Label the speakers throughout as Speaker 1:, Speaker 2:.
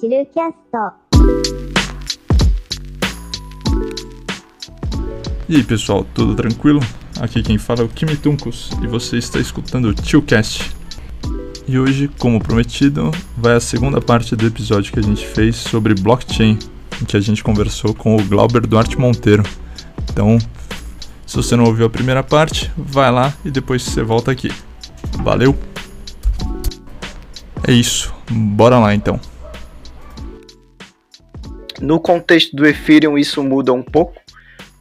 Speaker 1: チルキャスト
Speaker 2: E aí pessoal, tudo tranquilo? Aqui quem fala é o Kimi Tuncos e você está escutando o Tillcast. E hoje, como prometido, vai a segunda parte do episódio que a gente fez sobre blockchain, em que a gente conversou com o Glauber Duarte Monteiro. Então, se você não ouviu a primeira parte, vai lá e depois você volta aqui. Valeu! É isso, bora lá então.
Speaker 3: No contexto do Ethereum, isso muda um pouco,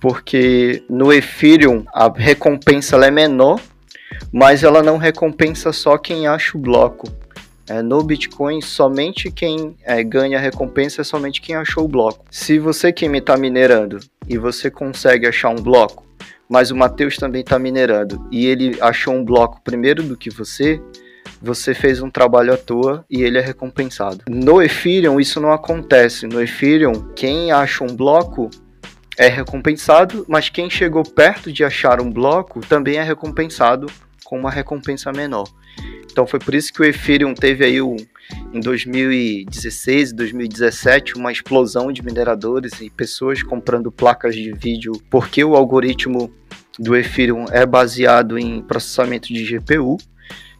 Speaker 3: porque no Ethereum a recompensa é menor, mas ela não recompensa só quem acha o bloco. É, no Bitcoin, somente quem é, ganha recompensa é somente quem achou o bloco. Se você que me está minerando e você consegue achar um bloco, mas o Matheus também está minerando e ele achou um bloco primeiro do que você, você fez um trabalho à toa e ele é recompensado. No Ethereum isso não acontece. No Ethereum, quem acha um bloco é recompensado, mas quem chegou perto de achar um bloco também é recompensado com uma recompensa menor. Então foi por isso que o Ethereum teve aí o, em 2016 e 2017 uma explosão de mineradores e pessoas comprando placas de vídeo, porque o algoritmo do Ethereum é baseado em processamento de GPU.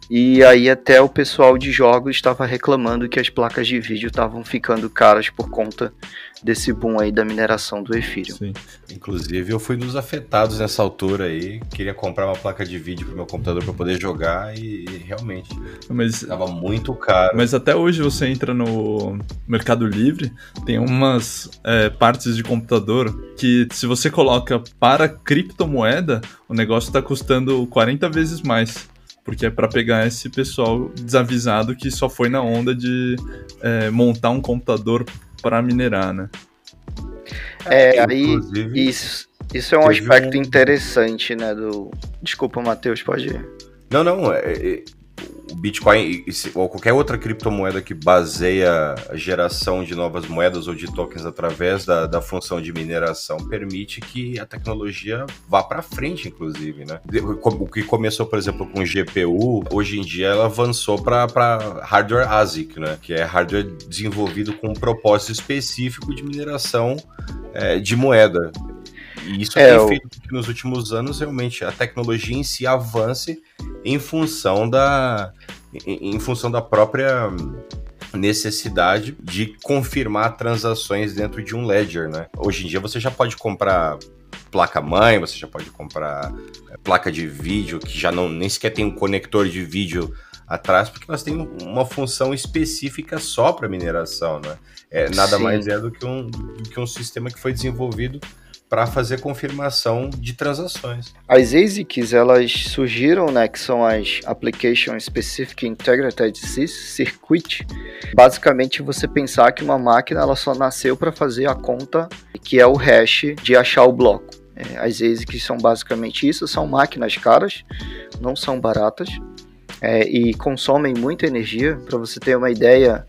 Speaker 3: E aí até o pessoal de jogos estava reclamando que as placas de vídeo estavam ficando caras por conta desse boom aí da mineração do Ethereum.
Speaker 4: Sim. Inclusive eu fui dos afetados nessa altura aí, queria comprar uma placa de vídeo para meu computador para poder jogar e, e realmente
Speaker 2: Mas,
Speaker 4: tava muito caro.
Speaker 2: mas até hoje você entra no Mercado Livre, tem umas é, partes de computador que se você coloca para criptomoeda, o negócio está custando 40 vezes mais. Porque é para pegar esse pessoal desavisado que só foi na onda de é, montar um computador para minerar, né?
Speaker 3: É, aí
Speaker 4: Inclusive,
Speaker 3: isso, isso é um aspecto
Speaker 4: um-
Speaker 3: interessante, né, do... Desculpa, Matheus, pode ir.
Speaker 4: Não, não, é, é, o Bitcoin ou qualquer outra criptomoeda que baseia a geração de novas moedas ou de tokens através da, da função de mineração permite que a tecnologia vá para frente, inclusive, né? O que começou, por exemplo, com GPU, hoje em dia ela avançou para hardware ASIC, né? Que é hardware desenvolvido com um propósito específico de mineração é, de moeda. E isso
Speaker 3: É,
Speaker 4: tem feito que nos últimos anos realmente a tecnologia em si avance em função da em, função da própria necessidade de confirmar transações dentro de um ledger, né? Hoje em dia você já pode comprar placa mãe, você já pode comprar é, placa de vídeo que já não nem sequer tem um conector de vídeo atrás, porque elas têm uma função específica só para mineração, né? É, nada
Speaker 3: Sim.
Speaker 4: mais é do que um, do que um sistema que foi desenvolvido para fazer confirmação de transações.
Speaker 3: As ASICs, elas surgiram, né, que são as Application Specific Integrated Circuit. Basicamente, você pensar que uma máquina ela só nasceu para fazer a conta que é o hash de achar o bloco. É, as ASICs são basicamente isso, são máquinas caras, não são baratas é, e consomem muita energia. Para você ter uma ideia,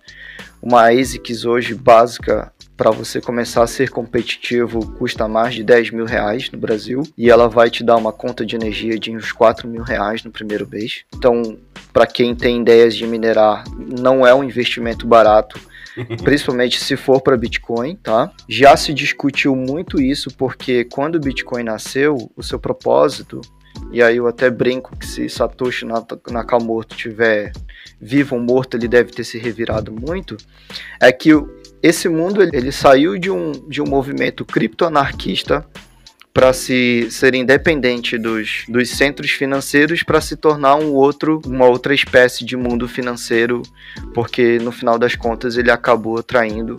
Speaker 3: uma ASICs hoje básica para você começar a ser competitivo custa mais de 10 mil reais no Brasil e ela vai te dar uma conta de energia de uns 4 mil reais no primeiro mês. Então, para quem tem ideias de minerar, não é um investimento barato, principalmente se for para Bitcoin, tá? Já se discutiu muito isso porque quando o Bitcoin nasceu, o seu propósito, e aí eu até brinco que se Satoshi Nak- Nakamoto tiver vivo ou morto, ele deve ter se revirado muito, é que esse mundo ele, ele saiu de um, de um movimento criptoanarquista para se ser independente dos, dos centros financeiros para se tornar um outro, uma outra espécie de mundo financeiro, porque no final das contas ele acabou atraindo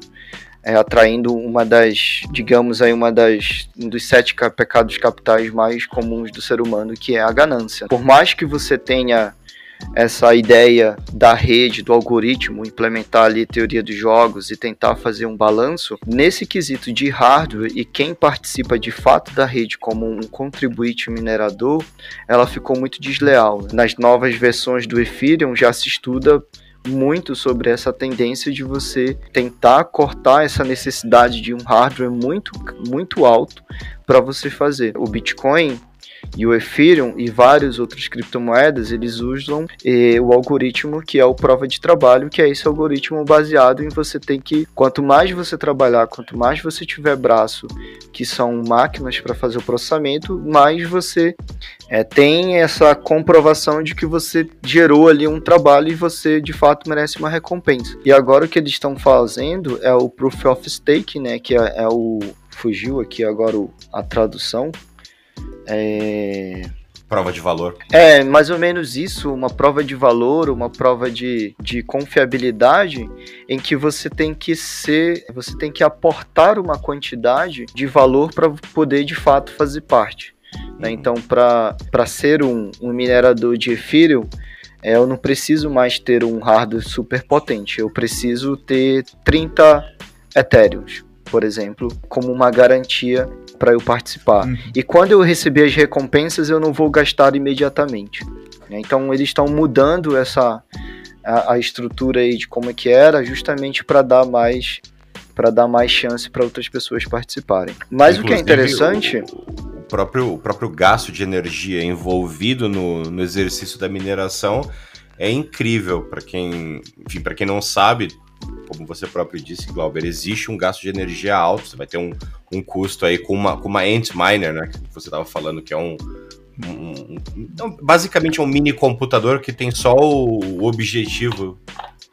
Speaker 3: é, atraindo uma das, digamos aí, uma das um dos sete ca- pecados capitais mais comuns do ser humano, que é a ganância. Por mais que você tenha essa ideia da rede, do algoritmo, implementar ali teoria dos jogos e tentar fazer um balanço, nesse quesito de hardware e quem participa de fato da rede como um contribuinte minerador, ela ficou muito desleal. Nas novas versões do Ethereum já se estuda muito sobre essa tendência de você tentar cortar essa necessidade de um hardware muito, muito alto para você fazer. O Bitcoin E o Ethereum e várias outras criptomoedas, eles usam eh, o algoritmo que é o prova de trabalho, que é esse algoritmo baseado em você tem que, quanto mais você trabalhar, quanto mais você tiver braço, que são máquinas para fazer o processamento, mais você é, tem essa comprovação de que você gerou ali um trabalho e você de fato merece uma recompensa. E agora o que eles estão fazendo é o Proof of Stake, né, que é, é o fugiu aqui agora a tradução, é...
Speaker 4: Prova de valor.
Speaker 3: É, mais ou menos isso, uma prova de valor, uma prova de, de confiabilidade, em que você tem que ser, você tem que aportar uma quantidade de valor para poder de fato fazer parte. Né? Uhum. Então, para ser um, um minerador de Ethereum, é, eu não preciso mais ter um hardware super potente, eu preciso ter 30 Ethereums, por exemplo, como uma garantia para eu participar. Uhum. E quando eu receber as recompensas, eu não vou gastar imediatamente. Né? Então eles estão mudando essa a, a, estrutura aí de como é que era, justamente para dar mais para dar mais chance para outras pessoas participarem. Mas Inclusive, o que é interessante
Speaker 4: o, o, próprio o próprio gasto de energia envolvido no, no exercício da mineração é incrível para quem, enfim, para quem não sabe, como você próprio disse, Glauber, existe um gasto de energia alto, você vai ter um, um custo aí com uma, com uma Ant Miner, né, que você estava falando que é um, um, um, basicamente é um mini computador que tem só o objetivo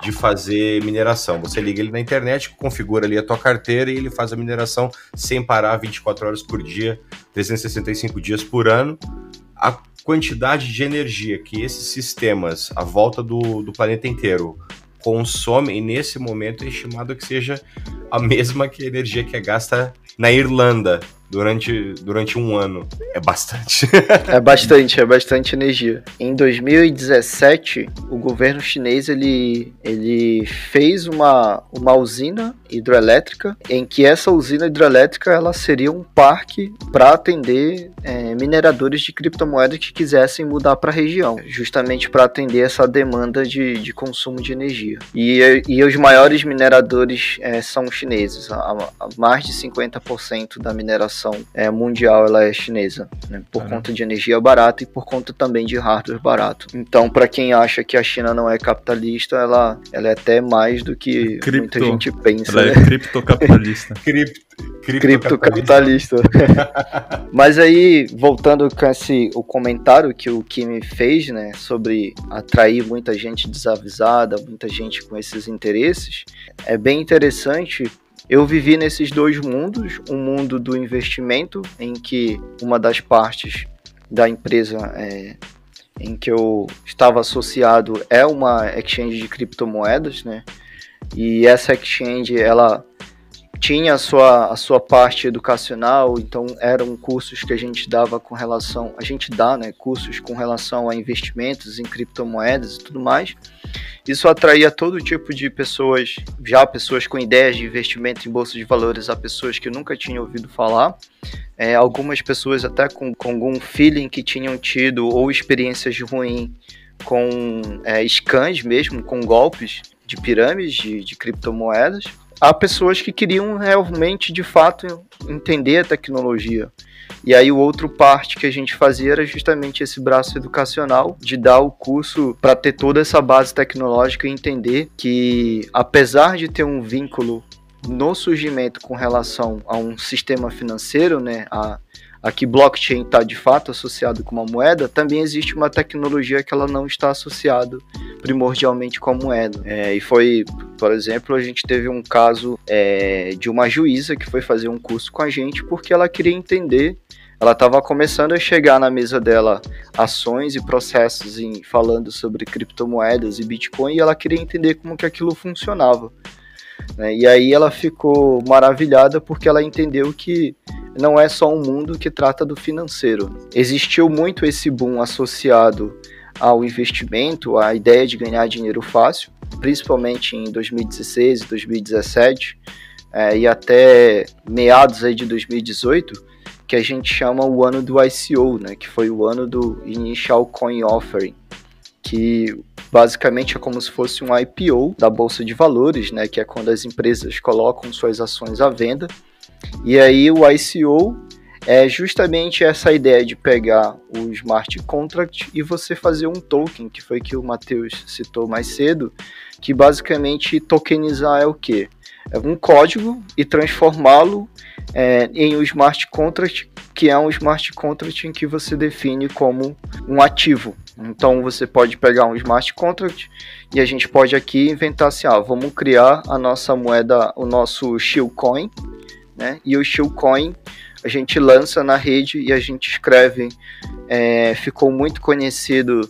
Speaker 4: de fazer mineração. Você liga ele na internet, configura ali a tua carteira e ele faz a mineração sem parar 24 horas por dia, 365 dias por ano. A quantidade de energia que esses sistemas à volta do, do planeta inteiro consomem, nesse momento é estimado que seja a mesma que a energia que é gasta na Irlanda durante, durante um ano. É bastante.
Speaker 3: é bastante, é bastante energia. Em 2017, o governo chinês ele, ele fez uma, uma usina hidrelétrica em que essa usina hidrelétrica ela seria um parque para atender é, mineradores de criptomoedas que quisessem mudar para a região, justamente para atender essa demanda de, de consumo de energia. E, e os maiores mineradores é, são chineses, a, a mais de 50% da mineração é, mundial ela é chinesa, né? por conta de energia barata e por conta também de hardware barato. Então, para quem acha que a China não é capitalista, ela, ela é até mais do que Cripto. muita gente pensa.
Speaker 2: Ela é né? é criptocapitalista.
Speaker 3: Cripto. Criptocapitalista. Mas aí, voltando com esse, o comentário que o Kimi fez, né, sobre atrair muita gente desavisada, muita gente com esses interesses, é bem interessante eu vivi nesses dois mundos, um mundo do investimento, em que uma das partes da empresa é, em que eu estava associado é uma exchange de criptomoedas, né? E essa exchange, ela tinha a sua, a sua parte educacional, então eram cursos que a gente dava com relação, a gente dá, né, cursos com relação a investimentos em criptomoedas e tudo mais. Isso atraía todo tipo de pessoas, já pessoas com ideias de investimento em bolsa de valores, a pessoas que nunca tinham ouvido falar, é, algumas pessoas até com, com algum feeling que tinham tido ou experiências ruins com é, scans mesmo, com golpes de pirâmides de, de criptomoedas há pessoas que queriam realmente, de fato, entender a tecnologia. E aí o outro parte que a gente fazia era justamente esse braço educacional de dar o curso para ter toda essa base tecnológica e entender que apesar de ter um vínculo no surgimento com relação a um sistema financeiro, né, a aqui blockchain está de fato associado com uma moeda, também existe uma tecnologia que ela não está associada primordialmente com a moeda. É, e foi, por exemplo, a gente teve um caso é, de uma juíza que foi fazer um curso com a gente porque ela queria entender ela estava começando a chegar na mesa dela ações e processos em, falando sobre criptomoedas e Bitcoin e ela queria entender como que aquilo funcionava. Né? E aí ela ficou maravilhada porque ela entendeu que não é só um mundo que trata do financeiro. Existiu muito esse boom associado ao investimento, à ideia de ganhar dinheiro fácil, principalmente em 2016 e 2017 é, e até meados aí de 2018, que a gente chama o ano do ICO, né, que foi o ano do Initial Coin Offering, que basicamente é como se fosse um IPO da bolsa de valores, né, que é quando as empresas colocam suas ações à venda e aí o ICO é justamente essa ideia de pegar o smart contract e você fazer um token, que foi que o Matheus citou mais cedo, que basicamente tokenizar é o quê? É um código e transformá-lo é, em um smart contract, que é um smart contract em que você define como um ativo. Então você pode pegar um smart contract e a gente pode aqui inventar assim, ah, vamos criar a nossa moeda, o nosso Shillcoin, né? E o Shillcoin a gente lança na rede e a gente escreve. É, ficou muito conhecido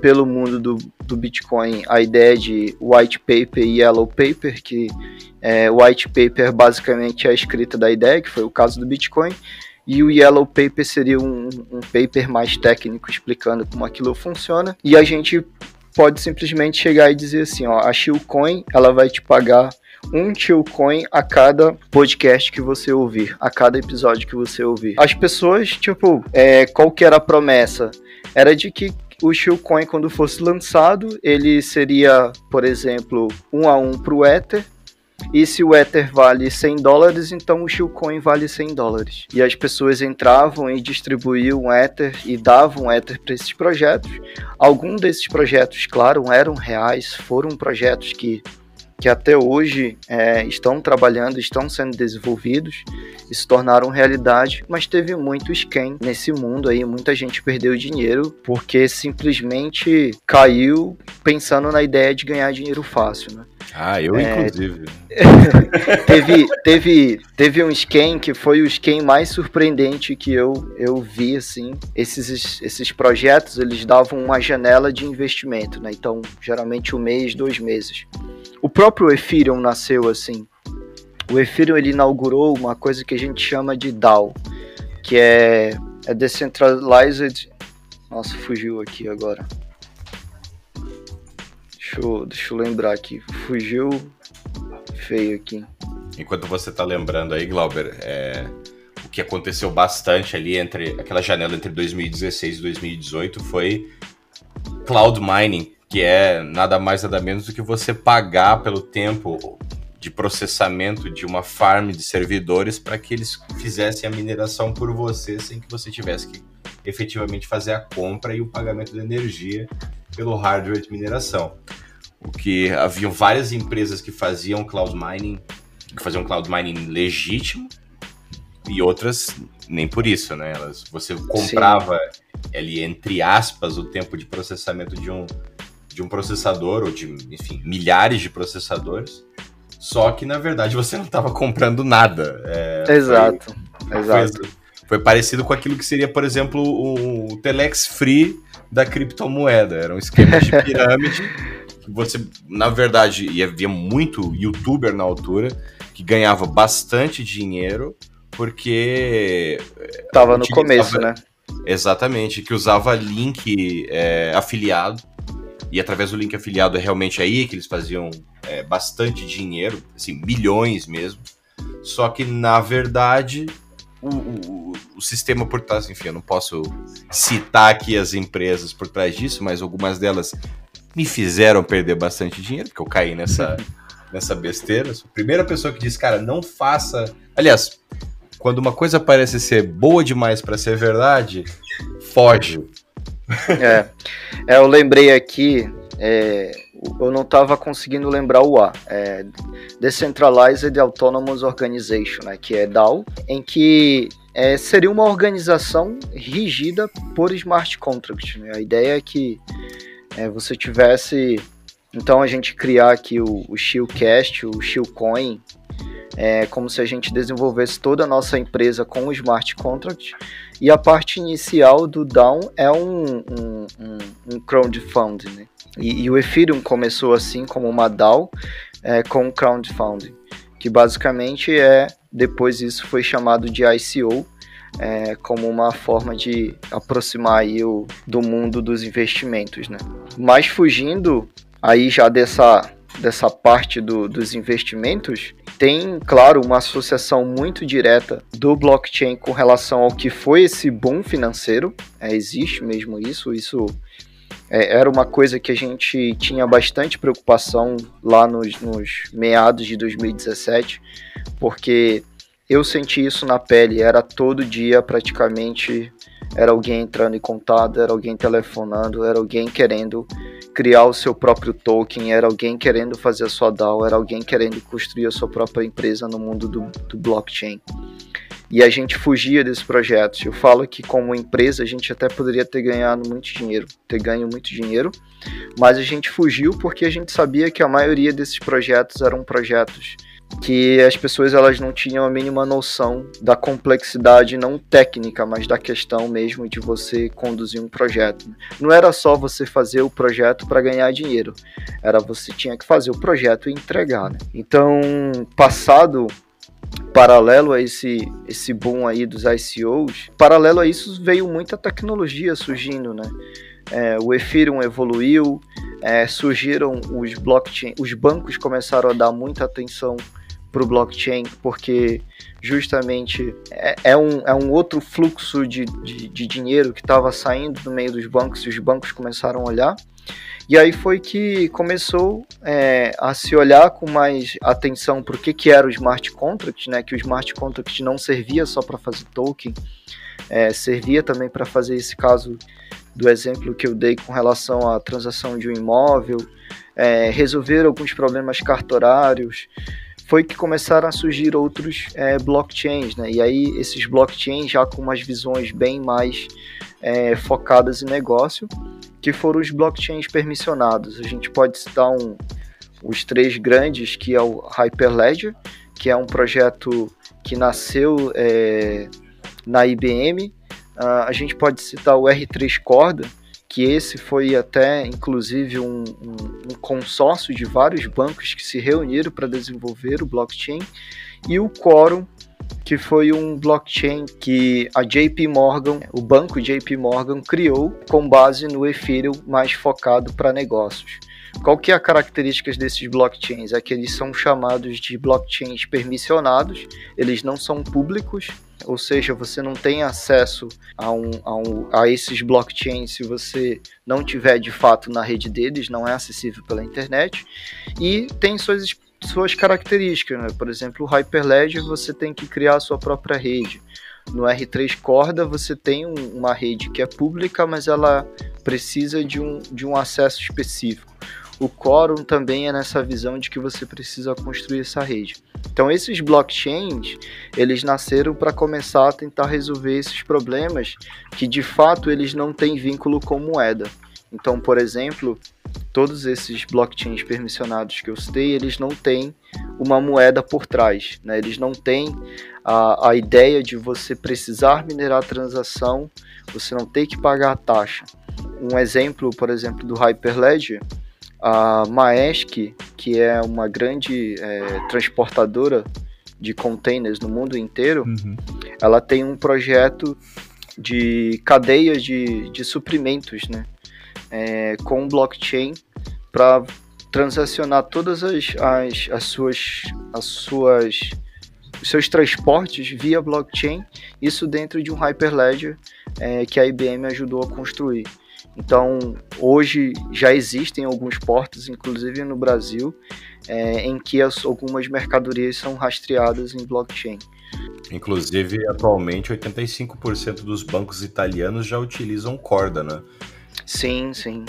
Speaker 3: pelo mundo do, do Bitcoin a ideia de white paper e yellow paper, que é, white paper basicamente é a escrita da ideia, que foi o caso do Bitcoin, e o yellow paper seria um, um paper mais técnico explicando como aquilo funciona. E a gente pode simplesmente chegar e dizer assim, ó, a Shillcoin ela vai te pagar um Shillcoin a cada podcast que você ouvir, a cada episódio que você ouvir. As pessoas, tipo, é, qual que era a promessa? Era de que o Shillcoin, quando fosse lançado, ele seria, por exemplo, um a um para o Ether, e se o Ether vale 100 dólares, então o Shillcoin vale 100 dólares. E as pessoas entravam e distribuíam Ether e davam Ether para esses projetos. Alguns desses projetos, claro, eram reais, foram projetos que que até hoje é, estão trabalhando, estão sendo desenvolvidos e se tornaram realidade, mas teve muito scam nesse mundo aí, muita gente perdeu dinheiro porque simplesmente caiu pensando na ideia de ganhar dinheiro fácil, né?
Speaker 4: Ah, eu é, inclusive.
Speaker 3: teve, teve, teve um scan que foi o scan mais surpreendente que eu, eu vi, assim. Esses, esses projetos, eles davam uma janela de investimento, né? Então, geralmente um mês, dois meses. O próprio Ethereum nasceu assim. O Ethereum, ele inaugurou uma coisa que a gente chama de DAO, que é, é Decentralized... Nossa, fugiu aqui agora. Deixa eu, deixa eu lembrar aqui. Fugiu feio aqui.
Speaker 4: Enquanto você tá lembrando aí, Glauber, é, o que aconteceu bastante ali entre aquela janela entre 2016 e 2018 foi cloud mining, que é nada mais nada menos do que você pagar pelo tempo de processamento de uma farm de servidores para que eles fizessem a mineração por você sem que você tivesse que efetivamente fazer a compra e o pagamento de energia pelo hardware de mineração. O que haviam várias empresas que faziam cloud mining, que faziam cloud mining legítimo, e outras nem por isso, né? Elas, você comprava Sim. ali, entre aspas, o tempo de processamento de um, de um processador, ou de, enfim, milhares de processadores, só que na verdade você não estava comprando nada.
Speaker 3: É, Exato. Foi, Exato.
Speaker 4: Foi, foi, parecido com aquilo que seria, por exemplo, o Telex Free da criptomoeda. Era um esquema de pirâmide. Você, na verdade, e havia muito youtuber na altura que ganhava bastante dinheiro porque.
Speaker 3: Tava no começo, né?
Speaker 4: Exatamente, que usava link é, afiliado. E através do link afiliado é realmente aí que eles faziam é, bastante dinheiro, assim, milhões mesmo. Só que, na verdade, o, o, o, sistema por trás, enfim, eu não posso citar aqui as empresas por trás disso, mas algumas delas me fizeram perder bastante dinheiro, porque eu caí nessa, nessa besteira. A primeira pessoa que disse, cara, não faça. Aliás, quando uma coisa parece ser boa demais para ser verdade, foge.
Speaker 3: É, é eu lembrei aqui, é, eu não estava conseguindo lembrar o A. É Decentralized Autonomous Organization, né, que é DAO, em que é, seria uma organização rigida por smart contracts. Né? A ideia é que é, você tivesse. Então a gente criar aqui o, o Shieldcast, o Shieldcoin, é como se a gente desenvolvesse toda a nossa empresa com o smart contract e a parte inicial do DAO é um, um, um, um crowdfunding. Né? E, e, o Ethereum começou assim como uma DAO é, com crowdfunding, que basicamente é depois isso foi chamado de ICO, é, como uma forma de aproximar aí o, do mundo dos investimentos, né? Mas fugindo aí já dessa, dessa parte do, dos investimentos, tem, claro, uma associação muito direta do blockchain com relação ao que foi esse boom financeiro. É, existe mesmo isso, isso é, era uma coisa que a gente tinha bastante preocupação lá nos, nos meados de 2017, porque eu senti isso na pele, era todo dia praticamente era alguém entrando em contato, era alguém telefonando, era alguém querendo criar o seu próprio token, era alguém querendo fazer a sua DAO, era alguém querendo construir a sua própria empresa no mundo do, do blockchain. E a gente fugia desses projetos. Eu falo que como empresa a gente até poderia ter ganhado muito dinheiro, ter ganho muito dinheiro, mas a gente fugiu porque a gente sabia que a maioria desses projetos eram projetos que as pessoas elas não tinham a mínima noção da complexidade não técnica, mas da questão mesmo de você conduzir um projeto. Não era só você fazer o projeto para ganhar dinheiro, era você tinha que fazer o projeto e entregar. Né? Então, passado paralelo a esse, esse boom aí dos ICOs, paralelo a isso veio muita tecnologia surgindo, né? É, o Ethereum evoluiu, é, surgiram os blockchain, os bancos começaram a dar muita atenção para o blockchain, porque justamente é, é, um, é um outro fluxo de, de, de dinheiro que estava saindo do meio dos bancos e os bancos começaram a olhar. E aí foi que começou é, a se olhar com mais atenção para o que, que era o smart contract, né? Que o smart contract não servia só para fazer token, é, servia também para fazer esse caso do exemplo que eu dei com relação à transação de um imóvel, é, resolver alguns problemas cartorários, foi que começaram a surgir outros é, blockchains, né? E aí esses blockchains já com umas visões bem mais é, focadas em negócio, que foram os blockchains permissionados. A gente pode citar um, os três grandes, que é o Hyperledger, que é um projeto que nasceu é, na IBM. Uh, a gente pode citar o R3 Corda, que esse foi até inclusive um, um, um consórcio de vários bancos que se reuniram para desenvolver o blockchain, e o Quorum, que foi um blockchain que a JP Morgan, o banco JP Morgan, criou com base no Ethereum mais focado para negócios. Qual que é a característica desses blockchains? É que eles são chamados de blockchains permissionados, eles não são públicos, ou seja, você não tem acesso a, um, a, um, a esses blockchains se você não tiver de fato na rede deles, não é acessível pela internet, e tem suas, suas características, né? por exemplo, o Hyperledger você tem que criar a sua própria rede. No R3 Corda você tem um, uma rede que é pública, mas ela precisa de um, de um acesso específico. O Quorum também é nessa visão de que você precisa construir essa rede. Então esses blockchains, eles nasceram para começar a tentar resolver esses problemas que de fato eles não têm vínculo com moeda. Então, por exemplo, todos esses blockchains permissionados que eu citei, eles não têm uma moeda por trás, né? Eles não têm a, a ideia de você precisar minerar a transação, você não ter que pagar a taxa. Um exemplo, por exemplo, do Hyperledger, a Maersk, que é uma grande é, transportadora de containers no mundo inteiro, uhum. ela tem um projeto de cadeia de, de suprimentos, né? É, com blockchain para transacionar todas as, as, as suas as suas os seus transportes via blockchain, isso dentro de um Hyperledger é, que a IBM ajudou a construir. Então, hoje já existem alguns portos, inclusive no Brasil, é, em que as, algumas mercadorias são rastreadas em blockchain.
Speaker 4: Inclusive, atualmente, 85% dos bancos italianos já utilizam Corda, né?
Speaker 3: Sim, sim.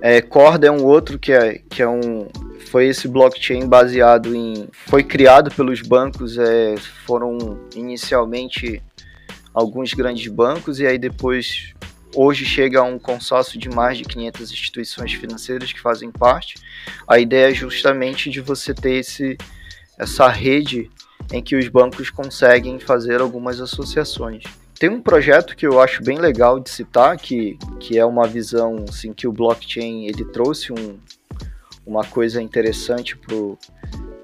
Speaker 3: É, Corda é um outro que é, que é um. Foi esse blockchain baseado em. Foi criado pelos bancos, é, foram inicialmente alguns grandes bancos, e aí depois Hoje chega a um consórcio de mais de 500 instituições financeiras que fazem parte. A ideia é justamente de você ter esse, essa rede em que os bancos conseguem fazer algumas associações. Tem um projeto que eu acho bem legal de citar, que, que é uma visão assim, que o blockchain ele trouxe um, uma coisa interessante para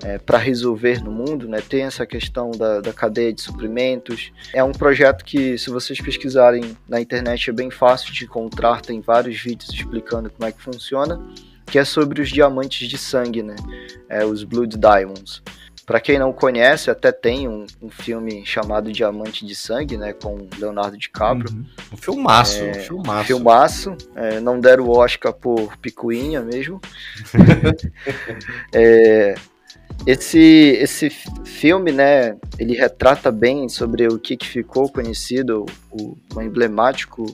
Speaker 3: é, para resolver no mundo, né? Tem essa questão da, da cadeia de suprimentos. É um projeto que, se vocês pesquisarem na internet, é bem fácil de encontrar. Tem vários vídeos explicando como é que funciona, que é sobre os diamantes de sangue, né? É, os Blood Diamonds. Para quem não conhece, até tem um, um, filme chamado Diamante de Sangue, né, com Leonardo DiCaprio. Uhum.
Speaker 4: Um filmaço, é, um filmaço.
Speaker 3: Filmaço. É, não deram o Oscar por picuinha mesmo. é, Esse, esse filme, né, ele retrata bem sobre o que, que ficou conhecido, o, o emblemático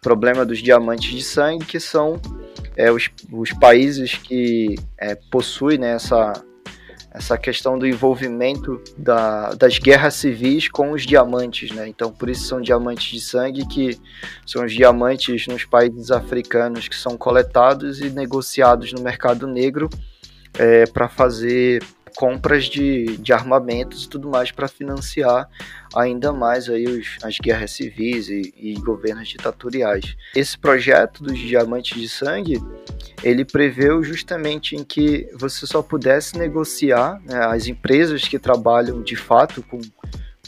Speaker 3: problema dos diamantes de sangue, que são é, os, os países que é, possuem né, essa, essa questão do envolvimento da, das guerras civis com os diamantes, né? Então, por isso são diamantes de sangue, que são os diamantes nos países africanos que são coletados e negociados no mercado negro é, para fazer compras de, de armamentos e tudo mais para financiar ainda mais aí os, as guerras civis e, e governos ditatoriais. Esse projeto dos diamantes de sangue ele preveu justamente em que você só pudesse negociar né, as empresas que trabalham de fato com,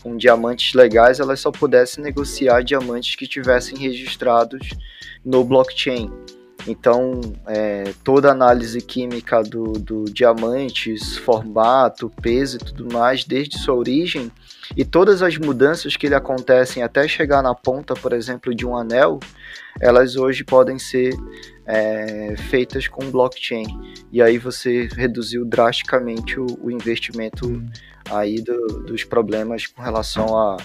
Speaker 3: com diamantes legais, elas só pudessem negociar diamantes que tivessem registrados no blockchain. Então, é, toda a análise química do, do diamantes, formato, peso e tudo mais, desde sua origem, e todas as mudanças que ele acontecem até chegar na ponta, por exemplo, de um anel, elas hoje podem ser é, feitas com blockchain. E aí você reduziu drasticamente o, o investimento aí do, dos problemas com relação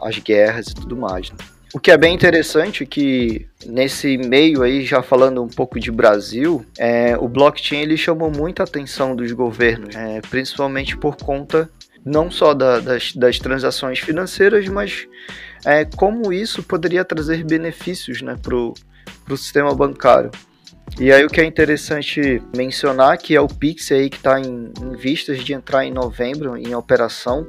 Speaker 3: às guerras e tudo mais. Né? O que é bem interessante é que nesse meio aí, já falando um pouco de Brasil, é, o blockchain ele chamou muita atenção dos governos, é, principalmente por conta não só da, das, das transações financeiras, mas é, como isso poderia trazer benefícios né, para o sistema bancário. E aí o que é interessante mencionar que é o Pix aí que está em, em vistas de entrar em novembro em operação.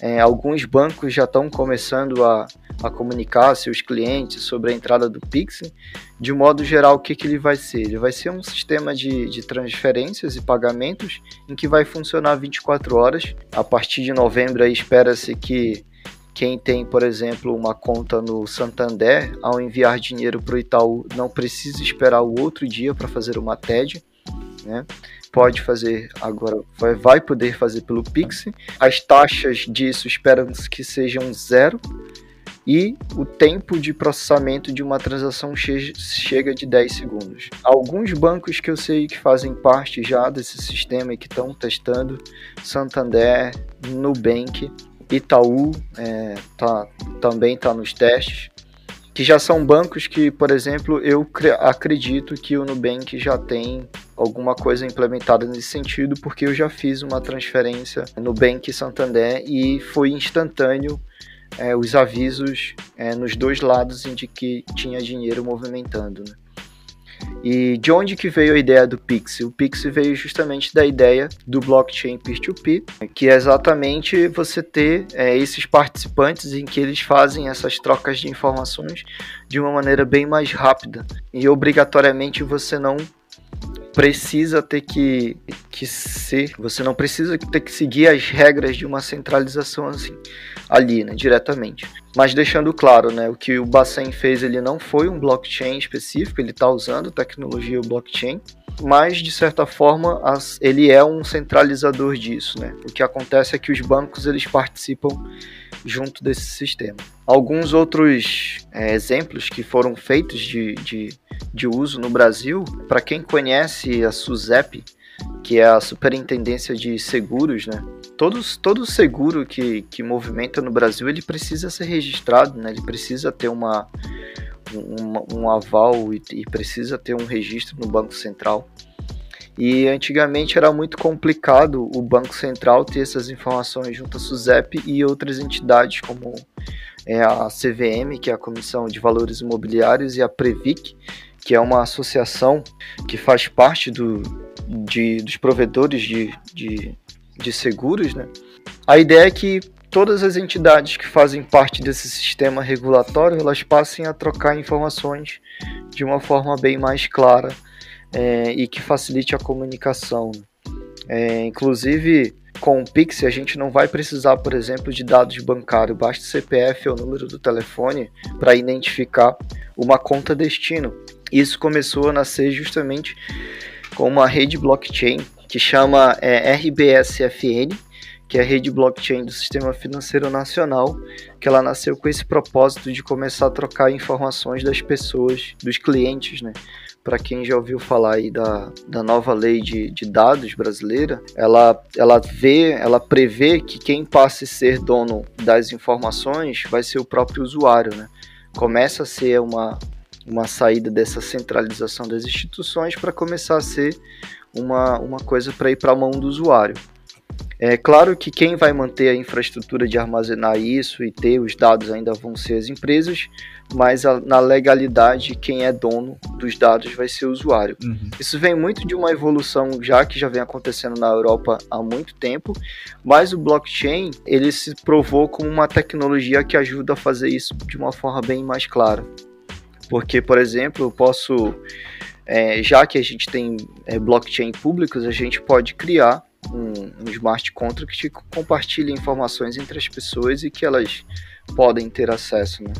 Speaker 3: É, alguns bancos já estão começando a, a comunicar seus clientes sobre a entrada do Pix. De modo geral, o que, que ele vai ser? Ele vai ser um sistema de, de transferências e pagamentos em que vai funcionar 24 horas. A partir de novembro, espera-se que quem tem, por exemplo, uma conta no Santander, ao enviar dinheiro para o Itaú, não precisa esperar o outro dia para fazer uma TED. Né? Pode fazer agora, vai, vai poder fazer pelo Pix. As taxas disso esperam que sejam zero e o tempo de processamento de uma transação che chega de 10 segundos. Alguns bancos que eu sei que fazem parte já desse sistema e que estão testando, Santander, Nubank, Itaú é, tá, também está nos testes, que já são bancos que, por exemplo, eu acredito que o Nubank já tem alguma coisa implementada nesse sentido, porque eu já fiz uma transferência no Bank Santander e foi instantâneo é, os avisos é, nos dois lados de que tinha dinheiro movimentando. Né? E de onde que veio a ideia do Pix? O Pix veio justamente da ideia do blockchain peer-to-peer, -peer, que é exatamente você ter é, esses participantes em que eles fazem essas trocas de informações de uma maneira bem mais rápida e obrigatoriamente você não precisa ter que, que ser, você não precisa ter que seguir as regras de uma centralização assim, ali, né, diretamente. Mas deixando claro, né, o que o Bacen fez, ele não foi um blockchain específico, ele está usando tecnologia blockchain, mas de certa forma as, ele é um centralizador disso, né? O que acontece é que os bancos eles participam junto desse sistema. Alguns outros é, exemplos que foram feitos de, de, de uso no Brasil, para quem conhece a SUSEP, que é a Superintendência de Seguros, né? Todos, todo seguro que, que movimenta no Brasil, ele precisa ser registrado, né? Ele precisa ter uma, um, um aval e, e precisa ter um registro no Banco Central. E antigamente era muito complicado o Banco Central ter essas informações junto à SUSEP e outras entidades como é, a CVM, que é a Comissão de Valores Imobiliários, e a Previc, que é uma associação que faz parte do, de, dos provedores de, de, de seguros. Né? A ideia é que todas as entidades que fazem parte desse sistema regulatório elas passem a trocar informações de uma forma bem mais clara é, e que facilite a comunicação. É, inclusive, com o Pix, a gente não vai precisar, por exemplo, de dados bancários, basta CPF ou número do telefone para identificar uma conta destino. Isso começou a nascer justamente com uma rede blockchain que chama é, RBSFN, que é a rede blockchain do Sistema Financeiro Nacional, que ela nasceu com esse propósito de começar a trocar informações das pessoas, dos clientes, né? Para quem já ouviu falar aí da, da nova lei de, de dados brasileira, ela, ela vê, ela prevê que quem passe a ser dono das informações vai ser o próprio usuário, né? Começa a ser uma, uma saída dessa centralização das instituições para começar a ser uma, uma coisa para ir para a mão do usuário. É claro que quem vai manter a infraestrutura de armazenar isso e ter os dados ainda vão ser as empresas, mas a, na legalidade quem é dono dos dados vai ser o usuário. Uhum. Isso vem muito de uma evolução já que já vem acontecendo na Europa há muito tempo, mas o blockchain ele se provou como uma tecnologia que ajuda a fazer isso de uma forma bem mais clara. Porque, por exemplo, eu posso, é, já que a gente tem é, blockchain públicos, a gente pode criar um, um smart contract que compartilha informações entre as pessoas e que elas podem ter acesso, né?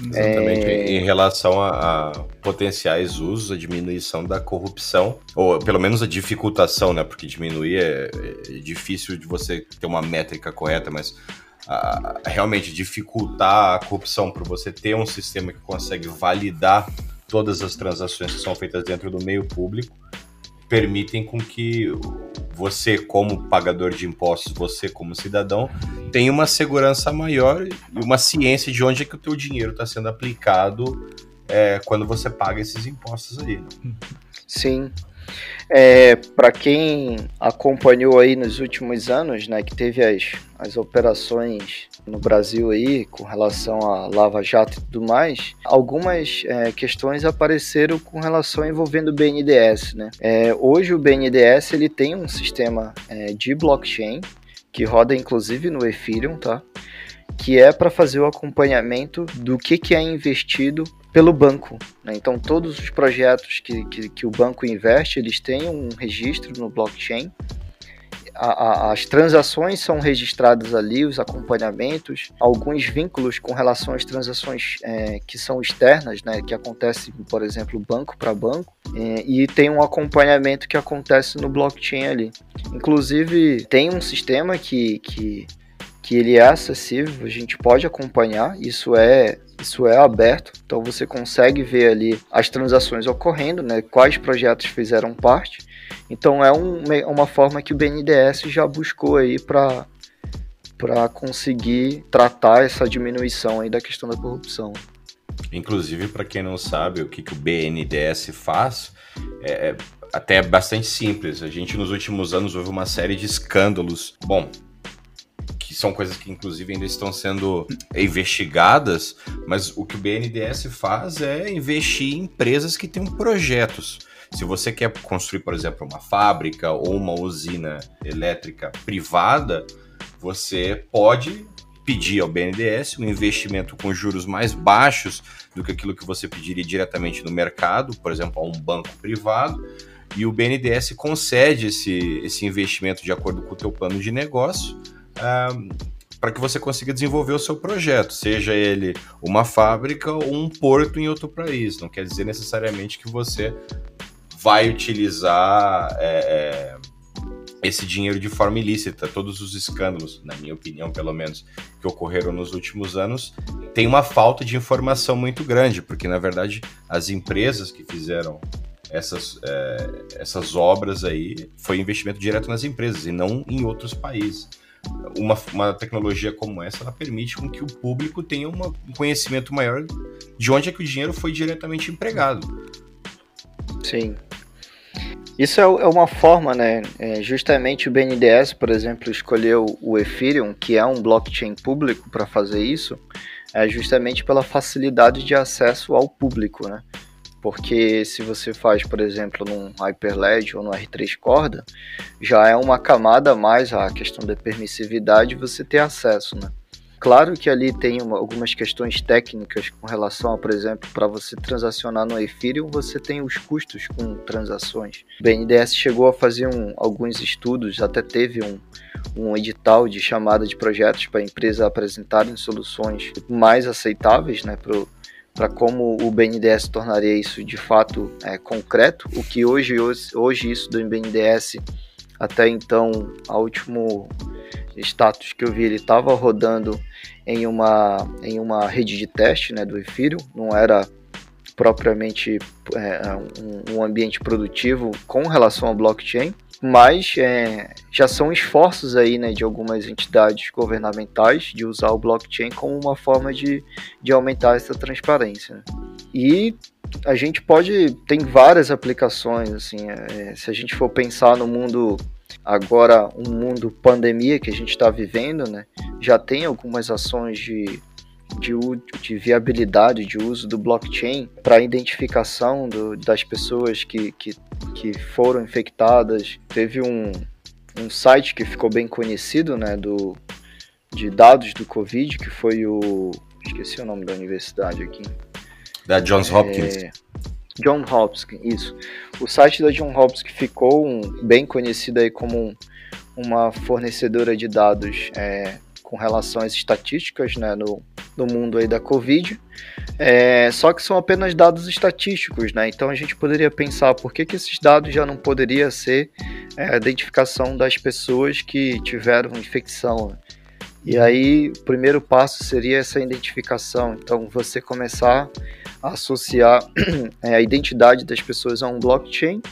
Speaker 4: Exatamente. É... Em relação a, a, potenciais usos, a diminuição da corrupção, ou pelo menos a dificultação, né? Porque diminuir é, é difícil de você ter uma métrica correta, mas a, realmente dificultar a corrupção para você ter um sistema que consegue validar todas as transações que são feitas dentro do meio público permitem com que você, como pagador de impostos, você como cidadão, tenha uma segurança maior e uma ciência de onde é que o teu dinheiro está sendo aplicado é, quando você paga esses impostos aí. Né?
Speaker 3: Sim. É, para quem acompanhou aí nos últimos anos, né, que teve as, as operações no Brasil aí com relação a Lava Jato e tudo mais, algumas é, questões apareceram com relação envolvendo o BNDES, né? É, hoje o BNDES ele tem um sistema é, de blockchain que roda inclusive no Ethereum, tá? Que é para fazer o acompanhamento do que, que é investido pelo banco. Né? Então, todos os projetos que, que, que, o banco investe, eles têm um registro no blockchain. A, a, as transações são registradas ali, os acompanhamentos, alguns vínculos com relação às transações é, que são externas, né, que acontecem, por exemplo, banco para banco, é, e tem um acompanhamento que acontece no blockchain ali. Inclusive, tem um sistema que, que que ele é acessível, a gente pode acompanhar, isso é isso é aberto, então você consegue ver ali as transações ocorrendo, né, quais projetos fizeram parte. Então é um, uma forma que o BNDES já buscou aí para para conseguir tratar essa diminuição aí da questão da corrupção.
Speaker 4: Inclusive, para quem não sabe o que, que o BNDES faz, é, é até bastante simples. A gente nos últimos anos houve uma série de escândalos. Bom, que são coisas que inclusive ainda estão sendo investigadas, mas o que o BNDES faz é investir em empresas que têm projetos. Se você quer construir, por exemplo, uma fábrica ou uma usina elétrica privada, você pode pedir ao BNDES um investimento com juros mais baixos do que aquilo que você pediria diretamente no mercado, por exemplo, a um banco privado, e o BNDES concede esse, esse investimento de acordo com o teu plano de negócio para que você consiga desenvolver o seu projeto, seja ele uma fábrica ou um porto em outro país. Não quer dizer necessariamente que você vai utilizar é, é, esse dinheiro de forma ilícita. Todos os escândalos, na minha opinião, pelo menos, que ocorreram nos últimos anos, tem uma falta de informação muito grande, porque na verdade as empresas que fizeram essas, é, essas obras aí foi investimento direto nas empresas e não em outros países uma, uma tecnologia como essa ela permite com que o público tenha uma, um conhecimento maior de onde é que o dinheiro foi diretamente empregado.
Speaker 3: Sim. Isso é, é uma forma, né? É justamente o BNDES, por exemplo, escolheu o Ethereum, que é um blockchain público, para fazer isso, é justamente pela facilidade de acesso ao público, né? Porque se você faz, por exemplo, num Hyperledger ou no R3 Corda, já é uma camada a mais a questão da permissividade você ter acesso, né? Claro que ali tem uma, algumas questões técnicas com relação a, por exemplo, para você transacionar no Ethereum, você tem os custos com transações. O BNDES chegou a fazer um, alguns estudos, até teve um, um edital de chamada de projetos para a empresa apresentarem soluções mais aceitáveis né, para para como o BNDES tornaria isso de fato é, concreto, o que hoje, hoje, hoje isso do BNDES até então, a último status que eu vi, ele estava rodando em uma, em uma rede de teste né, do Ethereum, não era propriamente é, um, um, ambiente produtivo com relação ao blockchain, mas é, já são esforços aí né, de algumas entidades governamentais de usar o blockchain como uma forma de, de aumentar essa transparência. Né? E a gente pode tem várias aplicações assim é, se a gente for pensar no mundo agora um mundo pandemia que a gente está vivendo né já tem algumas ações de de, de viabilidade de uso do blockchain para identificação do, das pessoas que, que, que foram infectadas teve um, um site que ficou bem conhecido né do de dados do covid que foi o esqueci o nome da universidade aqui
Speaker 4: da Johns Hopkins. É,
Speaker 3: John Hopkins, isso. O site da John Hopkins ficou um, bem conhecido aí como um, uma fornecedora de dados é, com relação às estatísticas né, no, no mundo aí da Covid. É, só que são apenas dados estatísticos, né? Então a gente poderia pensar por que, que esses dados já não poderiam ser é, a identificação das pessoas que tiveram infecção. E aí o primeiro passo seria essa identificação. Então você começar associar é, a identidade das pessoas a um blockchain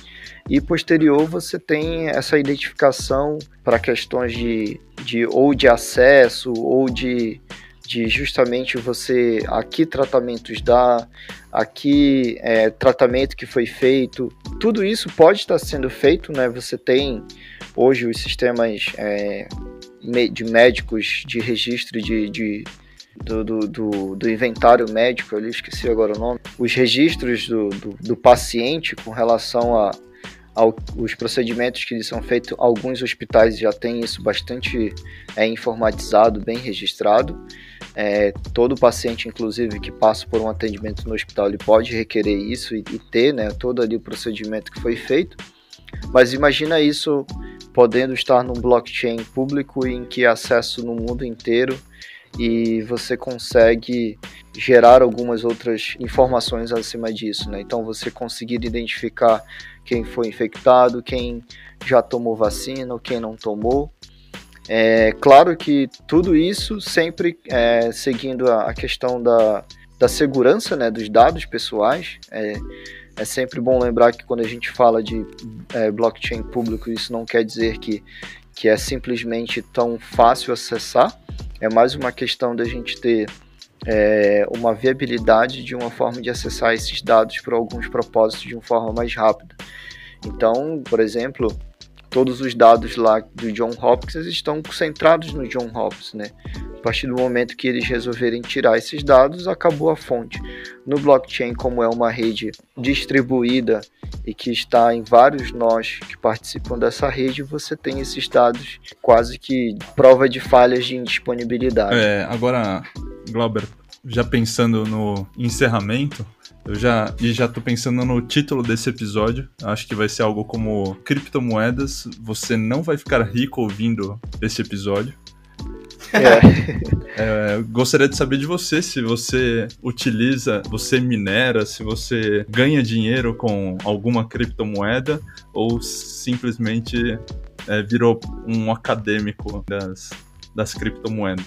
Speaker 3: e posterior você tem essa identificação para questões de, de ou de acesso ou de, de justamente você aqui tratamentos dá, aqui é, tratamento que foi feito, tudo isso pode estar sendo feito, né? Você tem hoje os sistemas é, de médicos de registro de, de do, do, do, do, inventário médico, eu esqueci agora o nome, os registros do, do, do paciente com relação a, aos procedimentos que são feitos, alguns hospitais já têm isso bastante é, informatizado, bem registrado. É, todo paciente, inclusive, que passa por um atendimento no hospital, ele pode requerer isso e, e ter né, todo ali o procedimento que foi feito. Mas imagina isso podendo estar num blockchain público em que acesso no mundo inteiro e você consegue gerar algumas outras informações acima disso, né? Então você conseguir identificar quem foi infectado, quem já tomou vacina, quem não tomou. É claro que tudo isso sempre é, seguindo a, questão da, da segurança né, dos dados pessoais. É, é sempre bom lembrar que quando a gente fala de é, blockchain público, isso não quer dizer que, que é simplesmente tão fácil acessar. É mais uma questão da gente ter é, uma viabilidade de uma forma de acessar esses dados para alguns propósitos de uma forma mais rápida. Então, por exemplo, todos os dados lá do John Hopkins estão concentrados no John Hopkins, né? A partir do momento que eles resolverem tirar esses dados, acabou a fonte. No blockchain, como é uma rede distribuída e que está em vários nós que participam dessa rede, você tem esses dados quase que prova de falhas de indisponibilidade.
Speaker 2: É, agora, Glauber, já pensando no encerramento, eu já e já tô pensando no título desse episódio. Acho que vai ser algo como criptomoedas. Você não vai ficar rico ouvindo esse episódio. É. é, gostaria de saber de você se você utiliza, você minera, se você ganha dinheiro com alguma criptomoeda ou simplesmente é, virou um acadêmico das, das criptomoedas.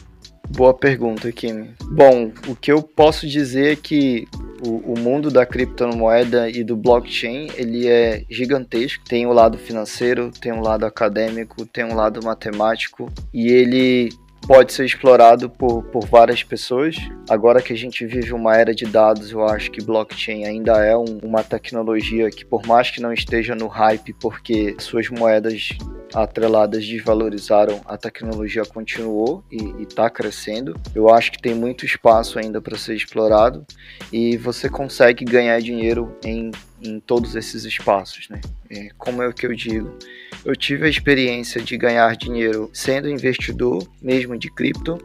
Speaker 3: Boa pergunta, Kim. Bom, o que eu posso dizer é que o, o, mundo da criptomoeda e do blockchain ele é gigantesco. Tem o um lado financeiro, tem um lado acadêmico, tem um lado matemático e ele pode ser explorado por, por várias pessoas. Agora que a gente vive uma era de dados, eu acho que blockchain ainda é um, uma tecnologia que, por mais que não esteja no hype, porque suas moedas atreladas desvalorizaram, a tecnologia continuou e está crescendo. Eu acho que tem muito espaço ainda para ser explorado e você consegue ganhar dinheiro em, em todos esses espaços. Né? É, como é o que eu digo? Eu tive a experiência de ganhar dinheiro sendo investidor, mesmo de cripto,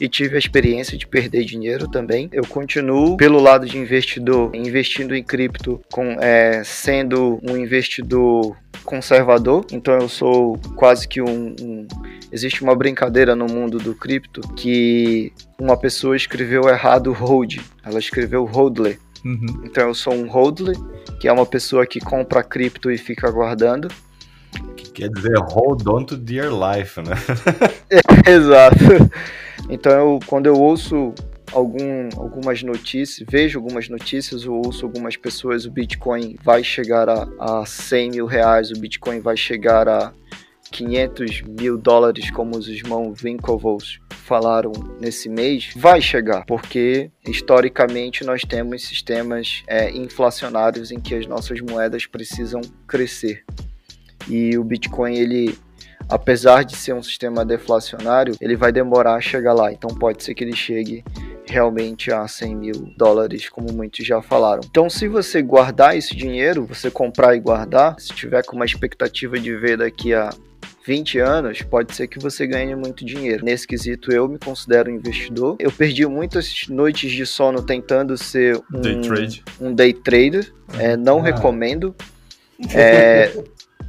Speaker 3: e tive a experiência de perder dinheiro também. Eu continuo pelo lado de investidor, investindo em cripto, com, é, sendo um investidor conservador, então eu sou quase que um, um, Existe uma brincadeira no mundo do cripto que uma pessoa escreveu errado hold, ela escreveu hodler. Uhum. Então eu sou um hodler, que é uma pessoa que compra cripto e fica guardando.
Speaker 4: Que quer dizer hold on to dear life, né?
Speaker 3: Exato. Então, eu, quando eu ouço algum, algumas notícias, vejo algumas notícias ou ouço algumas pessoas, o Bitcoin vai chegar a, a 100 mil reais, o Bitcoin vai chegar a 500 mil dólares, como os irmãos Winklevoss falaram nesse mês, vai chegar, porque historicamente nós temos sistemas é, inflacionários em que as nossas moedas precisam crescer. E o Bitcoin, ele, apesar de ser um sistema deflacionário, ele vai demorar a chegar lá. Então pode ser que ele chegue realmente a 100 mil dólares, como muitos já falaram. Então, se você guardar esse dinheiro, você comprar e guardar, se tiver com uma expectativa de ver daqui a 20 anos, pode ser que você ganhe muito dinheiro. Nesse quesito, eu me considero um investidor. Eu perdi muitas noites de sono tentando ser um
Speaker 2: day, trade.
Speaker 3: Um day trader. É, não ah. recomendo. É,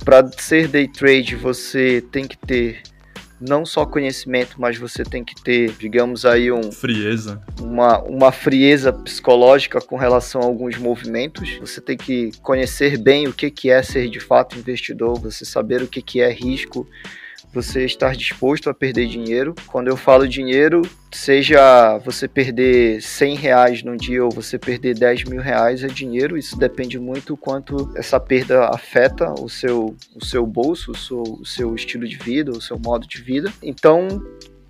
Speaker 3: Para ser day trade, você tem que ter não só conhecimento, mas você tem que ter, digamos aí, um
Speaker 2: frieza.
Speaker 3: Uma, uma frieza psicológica com relação a alguns movimentos. Você tem que conhecer bem o que, que é ser de fato investidor, você saber o que, que é risco, você estar disposto a perder dinheiro. Quando eu falo dinheiro, seja você perder 100 reais num dia ou você perder 10 mil reais, é dinheiro. Isso depende muito quanto essa perda afeta o seu, o seu bolso, o seu, o seu estilo de vida, o seu modo de vida. Então,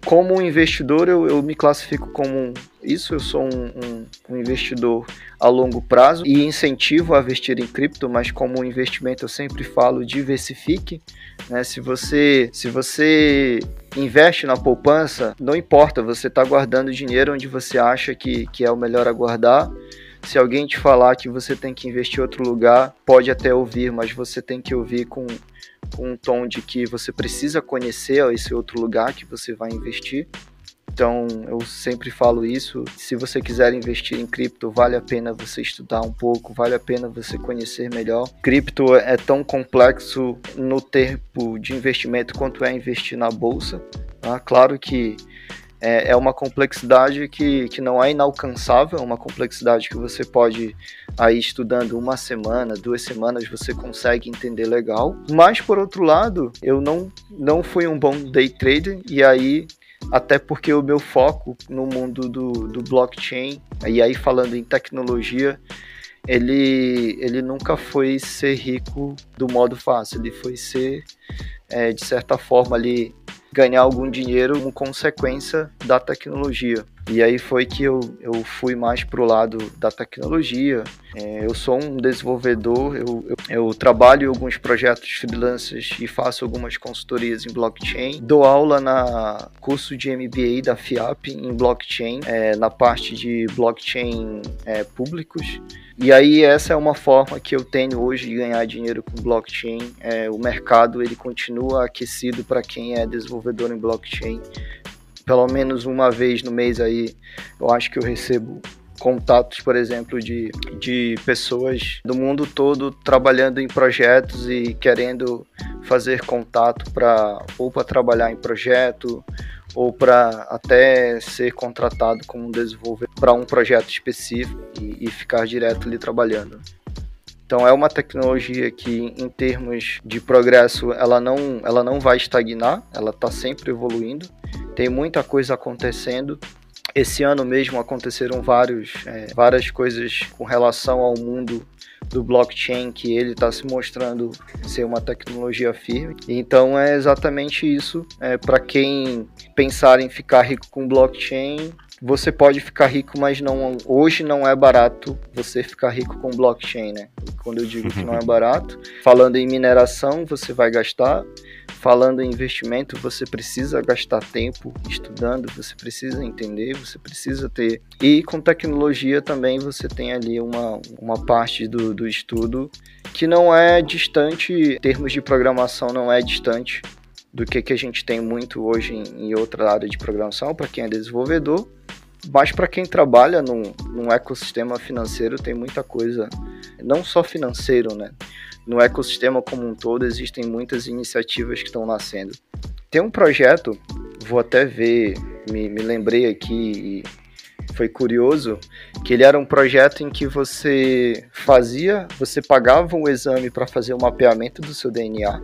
Speaker 3: como investidor, eu, eu me classifico como isso. Eu sou um, um, um, investidor a longo prazo e incentivo a investir em cripto, mas como investimento eu sempre falo diversifique. Né? Se você se você investe na poupança, não importa, você está guardando dinheiro onde você acha que, que é o melhor a guardar. Se alguém te falar que você tem que investir em outro lugar, pode até ouvir, mas você tem que ouvir com com um tom de que você precisa conhecer esse outro lugar que você vai investir. Então, eu sempre falo isso. Se você quiser investir em cripto, vale a pena você estudar um pouco, vale a pena você conhecer melhor. Cripto é tão complexo no tempo de investimento quanto é investir na bolsa. Tá? Claro que é, é uma complexidade que, que não é inalcançável, é uma complexidade que você pode aí estudando uma semana, duas semanas, você consegue entender legal. Mas por outro lado, eu não, não fui um bom day trader e aí até porque o meu foco no mundo do, do blockchain, e aí falando em tecnologia, ele, ele nunca foi ser rico do modo fácil, ele foi ser, é, de certa forma, ali, ganhar algum dinheiro como consequência da tecnologia. E aí foi que eu, eu fui mais pro lado da tecnologia. É, eu sou um desenvolvedor, eu, eu, eu, trabalho em alguns projetos freelancers e faço algumas consultorias em blockchain. Dou aula na curso de MBA da FIAP em blockchain, é, na parte de blockchain é, públicos. E aí essa é uma forma que eu tenho hoje de ganhar dinheiro com blockchain. É, o mercado ele continua aquecido para quem é desenvolvedor em blockchain pelo menos uma vez no mês aí, eu acho que eu recebo contatos, por exemplo, de, de pessoas do mundo todo trabalhando em projetos e querendo fazer contato para ou para trabalhar em projeto ou para até ser contratado como desenvolvedor para um projeto específico e, e ficar direto ali trabalhando. Então é uma tecnologia que, em termos de progresso, ela não, ela não vai estagnar, ela está sempre evoluindo. Tem muita coisa acontecendo. Esse ano mesmo aconteceram vários, é, várias coisas com relação ao mundo do blockchain que ele está se mostrando ser uma tecnologia firme. Então é exatamente isso. É, Para quem pensar em ficar rico com blockchain, você pode ficar rico, mas não hoje não é barato você ficar rico com blockchain, né? Quando eu digo que não é barato, falando em mineração, você vai gastar. Falando em investimento, você precisa gastar tempo estudando, você precisa entender, você precisa ter. E com tecnologia também você tem ali uma, uma parte do, do estudo que não é distante, em termos de programação, não é distante do que, que a gente tem muito hoje em, em outra área de programação, para quem é desenvolvedor, mas para quem trabalha num, num ecossistema financeiro tem muita coisa, não só financeiro, né? No ecossistema como um todo existem muitas iniciativas que estão nascendo. Tem um projeto, vou até ver, me, me lembrei aqui e foi curioso, que ele era um projeto em que você fazia, você pagava um exame para fazer o mapeamento do seu DNA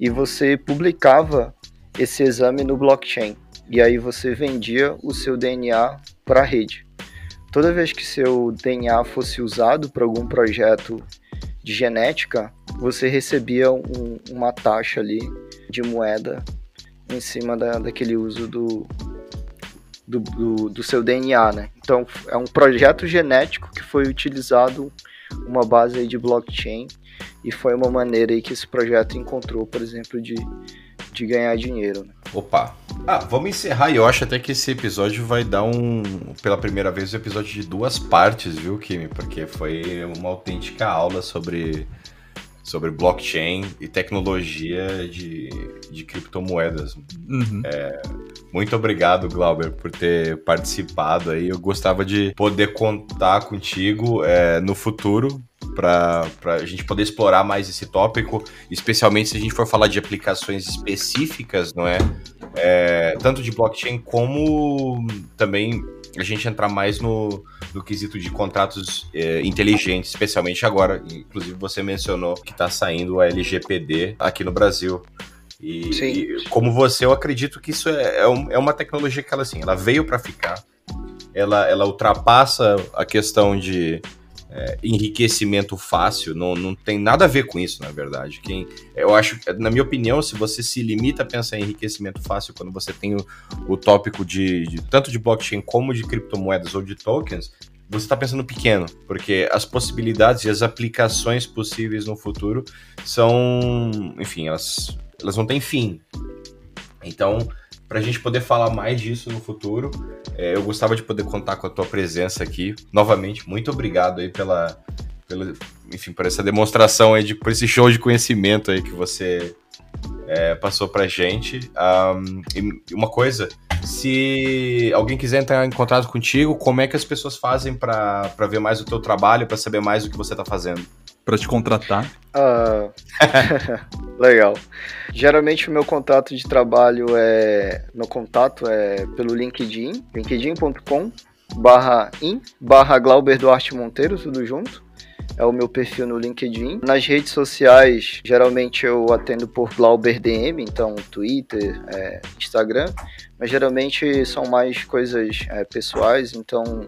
Speaker 3: e você publicava esse exame no blockchain. E aí você vendia o seu DNA para a rede. Toda vez que seu DNA fosse usado para algum projeto de genética, você recebia um, uma taxa ali de moeda em cima da, daquele uso do, do, do, do, seu DNA, né? Então é um projeto genético que foi utilizado uma base de blockchain e foi uma maneira aí que esse projeto encontrou, por exemplo, de, de ganhar dinheiro. Né?
Speaker 4: Opa! Ah, vamos encerrar e eu acho até que esse episódio vai dar um, pela primeira vez, um episódio de duas partes, viu, Kimi? Porque foi uma autêntica aula sobre sobre blockchain e tecnologia de, de criptomoedas. Uhum. É, muito obrigado, Glauber, por ter participado aí. Eu gostava de poder contar contigo é, no futuro para a gente poder explorar mais esse tópico, especialmente se a gente for falar de aplicações específicas, não é? é tanto de blockchain como também a gente entrar mais no, no quesito de contratos é, inteligentes, especialmente agora. Inclusive, você mencionou que está saindo a LGPD aqui no Brasil. E, e, como você, eu acredito que isso é, é, um, é uma tecnologia que ela, assim, ela veio para ficar. Ela, ela ultrapassa a questão de é, enriquecimento fácil, não, não tem nada a ver com isso, na verdade. Quem, eu acho, na minha opinião, se você se limita a pensar em enriquecimento fácil quando você tem o, o tópico de, de, tanto de blockchain como de criptomoedas ou de tokens, você está pensando pequeno, porque as possibilidades e as aplicações possíveis no futuro são, enfim, elas, elas não têm fim. Então, para a gente poder falar mais disso no futuro. É, eu gostava de poder contar com a tua presença aqui. Novamente, muito obrigado aí pela, pela enfim, por essa demonstração aí, de, por esse show de conhecimento aí que você é, passou pra gente. Um, uma coisa, se alguém quiser entrar em contato contigo, como é que as pessoas fazem para ver mais o teu trabalho, para saber mais o que você está fazendo?
Speaker 2: Para te contratar?
Speaker 3: Uh... Legal. Geralmente o meu contato de trabalho é. Meu contato é pelo LinkedIn, linkedin.com barra in barra Glauber Duarte Monteiro, tudo junto. É o meu perfil no LinkedIn. Nas redes sociais, geralmente eu atendo por Glauber DM, então Twitter, é, Instagram. Mas geralmente são mais coisas é, pessoais, então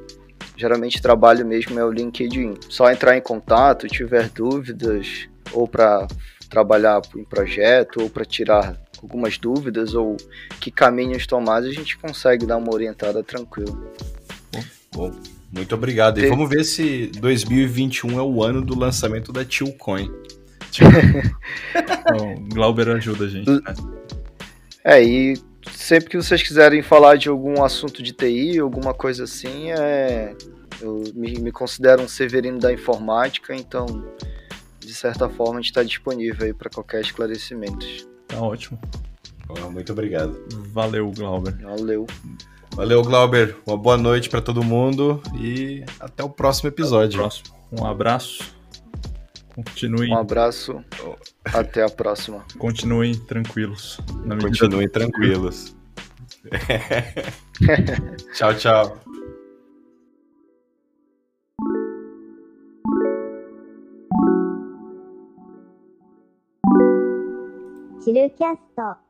Speaker 3: geralmente trabalho mesmo é o LinkedIn. Só entrar em contato, tiver dúvidas, ou para trabalhar em projeto, ou para tirar algumas dúvidas, ou que caminhos tomar, a gente consegue dar uma orientada tranquila.
Speaker 4: Bom, muito obrigado. E vamos ver se 2021 é o ano do lançamento da Tilcoin.
Speaker 2: então, Glauber ajuda a gente. Né?
Speaker 3: É, e sempre que vocês quiserem falar de algum assunto de TI, alguma coisa assim, é, eu me, me considero um severino da informática, então de certa forma, a gente está disponível aí para qualquer esclarecimento.
Speaker 2: Tá ótimo.
Speaker 4: Muito obrigado.
Speaker 2: Valeu, Glauber.
Speaker 3: Valeu.
Speaker 4: Valeu, Glauber. Uma boa noite para todo mundo e até o próximo episódio.
Speaker 2: Próximo. Um abraço. Continue.
Speaker 3: Um abraço. Até a próxima.
Speaker 2: Continuem tranquilos.
Speaker 4: Continuem tranquilos. tchau, tchau.
Speaker 1: Chilcast